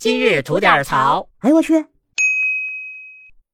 今日吐点槽。哎呦我去！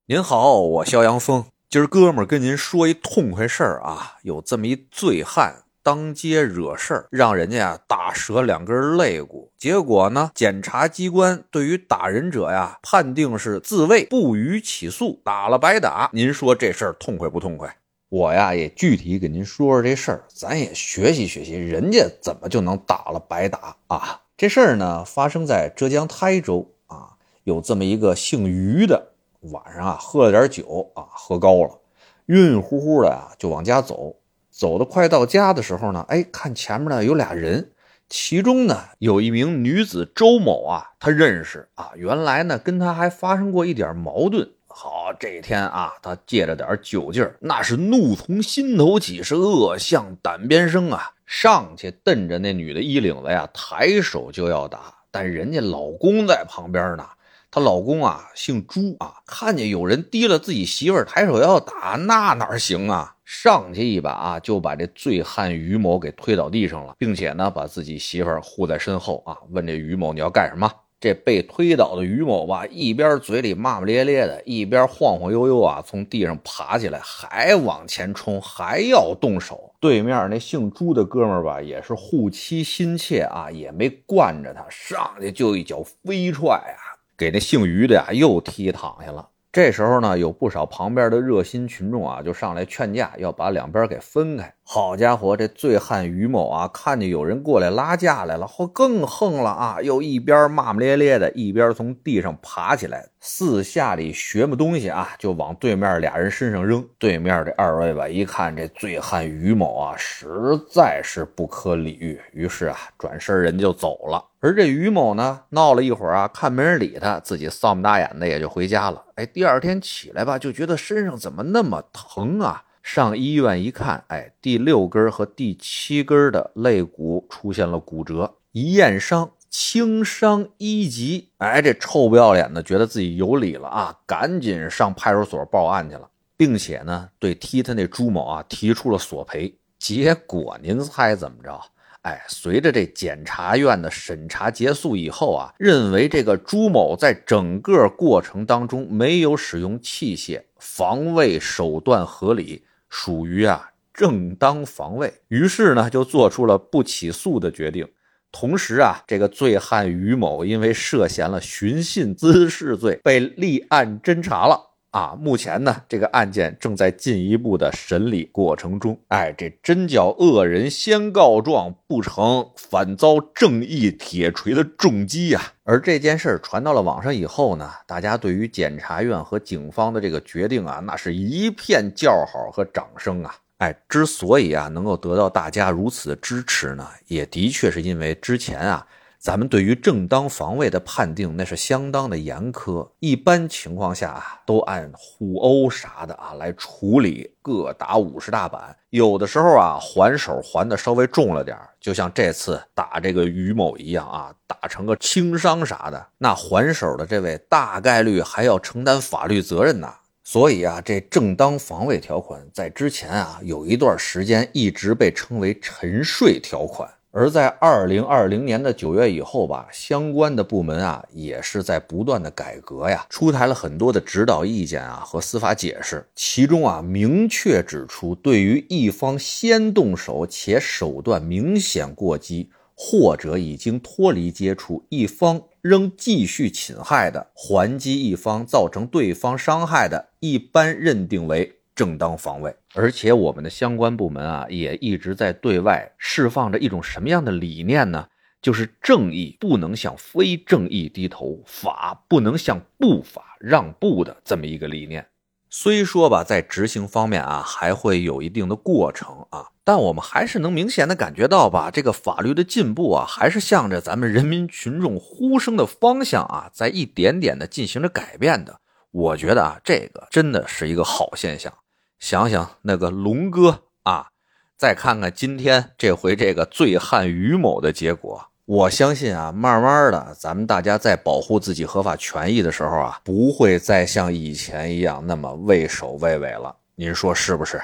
您好，我肖阳峰，今儿哥们儿跟您说一痛快事儿啊，有这么一醉汉当街惹事儿，让人家呀打折两根肋骨，结果呢，检察机关对于打人者呀判定是自卫，不予起诉，打了白打。您说这事儿痛快不痛快？我呀也具体给您说说这事儿，咱也学习学习，人家怎么就能打了白打啊？这事儿呢发生在浙江台州啊，有这么一个姓于的。晚上啊，喝了点酒啊，喝高了，晕晕乎乎的啊，就往家走。走的快到家的时候呢，哎，看前面呢有俩人，其中呢有一名女子周某啊，他认识啊，原来呢跟他还发生过一点矛盾。好，这天啊，他借着点酒劲儿，那是怒从心头起，是恶向胆边生啊，上去瞪着那女的衣领子呀，抬手就要打，但人家老公在旁边呢。她老公啊，姓朱啊，看见有人提了自己媳妇儿，抬手要打，那哪行啊？上去一把啊，就把这醉汉于某给推倒地上了，并且呢，把自己媳妇儿护在身后啊，问这于某你要干什么？这被推倒的于某吧，一边嘴里骂骂咧咧的，一边晃晃悠悠啊，从地上爬起来，还往前冲，还要动手。对面那姓朱的哥们儿吧，也是护妻心切啊，也没惯着他，上去就一脚飞踹啊。给那姓于的呀又踢躺下了。这时候呢，有不少旁边的热心群众啊，就上来劝架，要把两边给分开。好家伙，这醉汉于某啊，看见有人过来拉架来了，后更横了啊！又一边骂骂咧咧的，一边从地上爬起来，四下里学么东西啊，就往对面俩人身上扔。对面这二位吧，一看这醉汉于某啊，实在是不可理喻，于是啊，转身人就走了。而这于某呢，闹了一会儿啊，看没人理他，自己丧不打眼的也就回家了。哎，第二天起来吧，就觉得身上怎么那么疼啊？上医院一看，哎，第六根和第七根的肋骨出现了骨折，一验伤，轻伤一级。哎，这臭不要脸的觉得自己有理了啊，赶紧上派出所报案去了，并且呢，对踢他那朱某啊提出了索赔。结果您猜怎么着？哎，随着这检察院的审查结束以后啊，认为这个朱某在整个过程当中没有使用器械，防卫手段合理。属于啊正当防卫，于是呢就做出了不起诉的决定。同时啊，这个醉汉于某因为涉嫌了寻衅滋事罪，被立案侦查了。啊，目前呢，这个案件正在进一步的审理过程中。哎，这真叫恶人先告状不成，反遭正义铁锤的重击呀！而这件事传到了网上以后呢，大家对于检察院和警方的这个决定啊，那是一片叫好和掌声啊！哎，之所以啊能够得到大家如此的支持呢，也的确是因为之前啊。咱们对于正当防卫的判定，那是相当的严苛。一般情况下啊，都按互殴啥的啊来处理，各打五十大板。有的时候啊，还手还的稍微重了点就像这次打这个于某一样啊，打成个轻伤啥的，那还手的这位大概率还要承担法律责任呐。所以啊，这正当防卫条款在之前啊有一段时间一直被称为沉睡条款。而在二零二零年的九月以后吧，相关的部门啊也是在不断的改革呀，出台了很多的指导意见啊和司法解释，其中啊明确指出，对于一方先动手且手段明显过激，或者已经脱离接触，一方仍继续侵害的，还击一方造成对方伤害的，一般认定为。正当防卫，而且我们的相关部门啊，也一直在对外释放着一种什么样的理念呢？就是正义不能向非正义低头，法不能向不法让步的这么一个理念。虽说吧，在执行方面啊，还会有一定的过程啊，但我们还是能明显的感觉到吧，这个法律的进步啊，还是向着咱们人民群众呼声的方向啊，在一点点的进行着改变的。我觉得啊，这个真的是一个好现象。想想那个龙哥啊，再看看今天这回这个醉汉于某的结果，我相信啊，慢慢的，咱们大家在保护自己合法权益的时候啊，不会再像以前一样那么畏首畏尾了。您说是不是？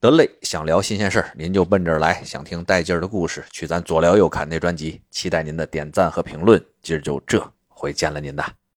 得嘞，想聊新鲜事儿，您就奔这儿来；想听带劲儿的故事，去咱左聊右侃那专辑。期待您的点赞和评论。今儿就这。会见了您的。